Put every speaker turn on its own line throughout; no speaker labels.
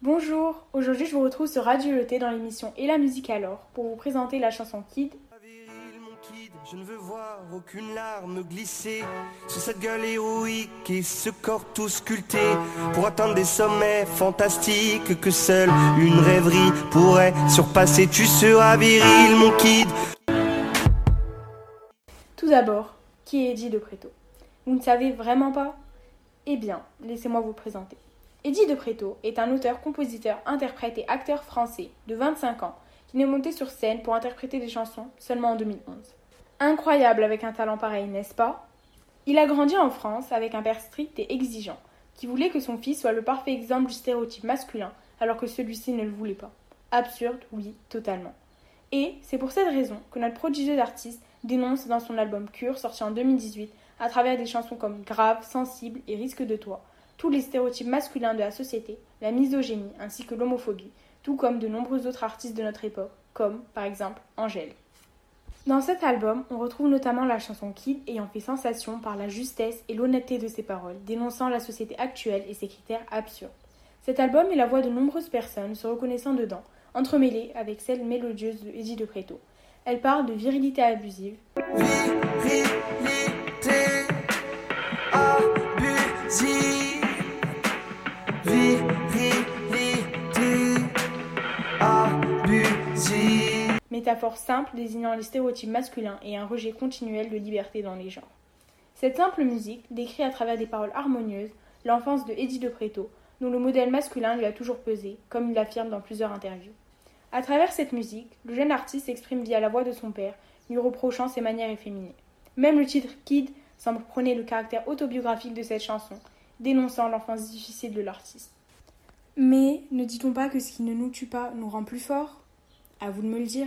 Bonjour, aujourd'hui je vous retrouve sur Radio Le dans l'émission Et la musique alors pour vous présenter la chanson Kid.
Je ne veux voir aucune larme glisser sur cette gueule héroïque et ce corps tout sculpté pour atteindre des sommets fantastiques que seule une rêverie pourrait surpasser. Tu seras viril, mon kid.
Tout d'abord, qui est Eddie de Préto Vous ne savez vraiment pas? Eh bien, laissez-moi vous présenter. Eddie de est un auteur, compositeur, interprète et acteur français de 25 ans qui n'est monté sur scène pour interpréter des chansons seulement en 2011. Incroyable avec un talent pareil, n'est-ce pas? Il a grandi en France avec un père strict et exigeant, qui voulait que son fils soit le parfait exemple du stéréotype masculin, alors que celui-ci ne le voulait pas. Absurde, oui, totalement. Et c'est pour cette raison que notre prodigieux artiste dénonce dans son album Cure, sorti en 2018, à travers des chansons comme Grave, Sensible et Risque de toi, tous les stéréotypes masculins de la société, la misogynie ainsi que l'homophobie, tout comme de nombreux autres artistes de notre époque, comme par exemple Angèle. Dans cet album, on retrouve notamment la chanson Kid ayant fait sensation par la justesse et l'honnêteté de ses paroles, dénonçant la société actuelle et ses critères absurdes. Cet album est la voix de nombreuses personnes se reconnaissant dedans, entremêlée avec celle mélodieuse de Eddie de Preto. Elle parle de virilité abusive. Métaphore simple désignant les stéréotypes masculins et un rejet continuel de liberté dans les genres. Cette simple musique décrit à travers des paroles harmonieuses l'enfance de Eddie de Preto, dont le modèle masculin lui a toujours pesé, comme il l'affirme dans plusieurs interviews. À travers cette musique, le jeune artiste s'exprime via la voix de son père, lui reprochant ses manières efféminées. Même le titre Kid semble prôner le caractère autobiographique de cette chanson, dénonçant l'enfance difficile de l'artiste. Mais ne dit-on pas que ce qui ne nous tue pas nous rend plus forts? À vous de me le dire.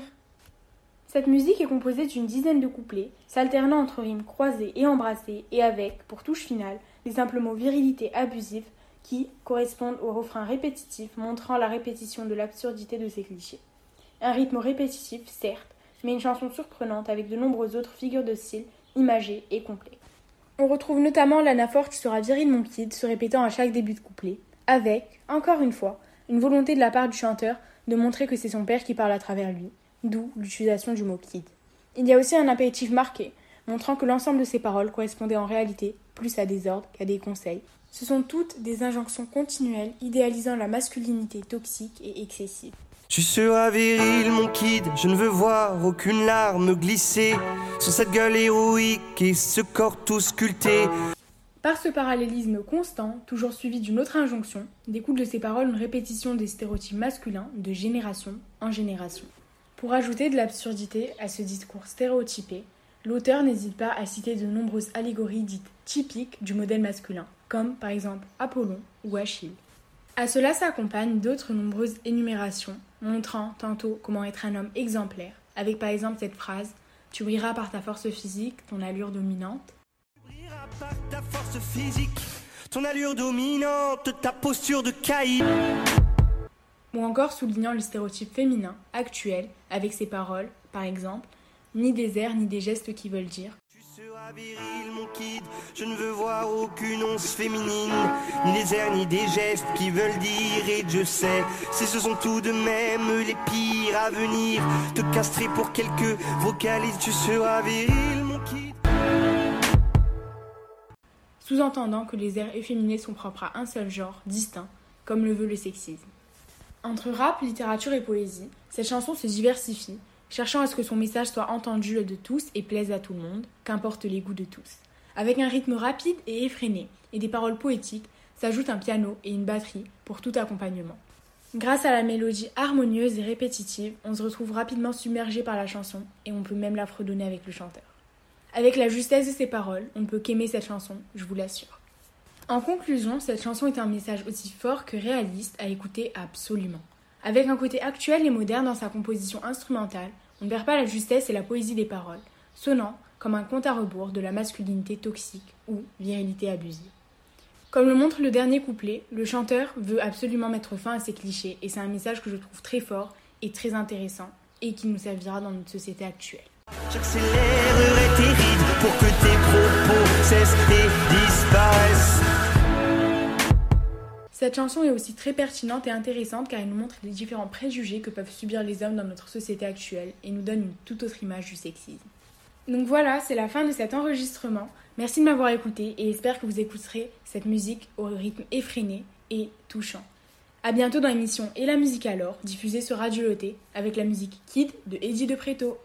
Cette musique est composée d'une dizaine de couplets, s'alternant entre rimes croisées et embrassées, et avec, pour touche finale, les simples mots virilité abusive qui correspondent au refrain répétitif montrant la répétition de l'absurdité de ces clichés. Un rythme répétitif, certes, mais une chanson surprenante avec de nombreuses autres figures de style, imagées et complets. On retrouve notamment l'anaphore qui sera viril mon kid se répétant à chaque début de couplet, avec, encore une fois, une volonté de la part du chanteur de montrer que c'est son père qui parle à travers lui, d'où l'utilisation du mot kid. Il y a aussi un impératif marqué, montrant que l'ensemble de ces paroles correspondait en réalité plus à des ordres qu'à des conseils, ce sont toutes des injonctions continuelles idéalisant la masculinité toxique et excessive.
Tu seras viril, mon kid, je ne veux voir aucune larme glisser sur cette gueule héroïque et ce corps tout sculpté.
Par ce parallélisme constant, toujours suivi d'une autre injonction, découle de ces paroles une répétition des stéréotypes masculins de génération en génération. Pour ajouter de l'absurdité à ce discours stéréotypé, l'auteur n'hésite pas à citer de nombreuses allégories dites typiques du modèle masculin, comme par exemple Apollon ou Achille. À cela s'accompagnent d'autres nombreuses énumérations, montrant tantôt comment être un homme exemplaire, avec par exemple cette phrase Tu brilleras par ta force physique, ton allure dominante.
Tu brilleras par ta force physique, ton allure dominante, ta posture de caïd.
Ou encore soulignant le stéréotype féminin actuel avec ces paroles, par exemple Ni des airs ni des gestes qui veulent dire
viril, mon kid. Je ne veux voir aucune once féminine, ni les airs, ni des gestes qui veulent dire. Et je sais, si ce sont tout de même les pires à venir, te castrer pour quelques vocalises, tu seras viril, mon kid.
Sous-entendant que les airs efféminés sont propres à un seul genre, distinct, comme le veut le sexisme. Entre rap, littérature et poésie, cette chanson se diversifie cherchant à ce que son message soit entendu de tous et plaise à tout le monde, qu'importe les goûts de tous. Avec un rythme rapide et effréné et des paroles poétiques, s'ajoute un piano et une batterie pour tout accompagnement. Grâce à la mélodie harmonieuse et répétitive, on se retrouve rapidement submergé par la chanson et on peut même la fredonner avec le chanteur. Avec la justesse de ses paroles, on ne peut qu'aimer cette chanson, je vous l'assure. En conclusion, cette chanson est un message aussi fort que réaliste à écouter absolument. Avec un côté actuel et moderne dans sa composition instrumentale, on ne perd pas la justesse et la poésie des paroles, sonnant comme un compte à rebours de la masculinité toxique ou virilité abusive. Comme le montre le dernier couplet, le chanteur veut absolument mettre fin à ces clichés et c'est un message que je trouve très fort et très intéressant et qui nous servira dans notre société actuelle. Cette chanson est aussi très pertinente et intéressante car elle nous montre les différents préjugés que peuvent subir les hommes dans notre société actuelle et nous donne une toute autre image du sexisme. Donc voilà, c'est la fin de cet enregistrement. Merci de m'avoir écouté et j'espère que vous écouterez cette musique au rythme effréné et touchant. A bientôt dans l'émission Et la musique alors, diffusée sur Radio Loté avec la musique Kid de Eddie de Préto.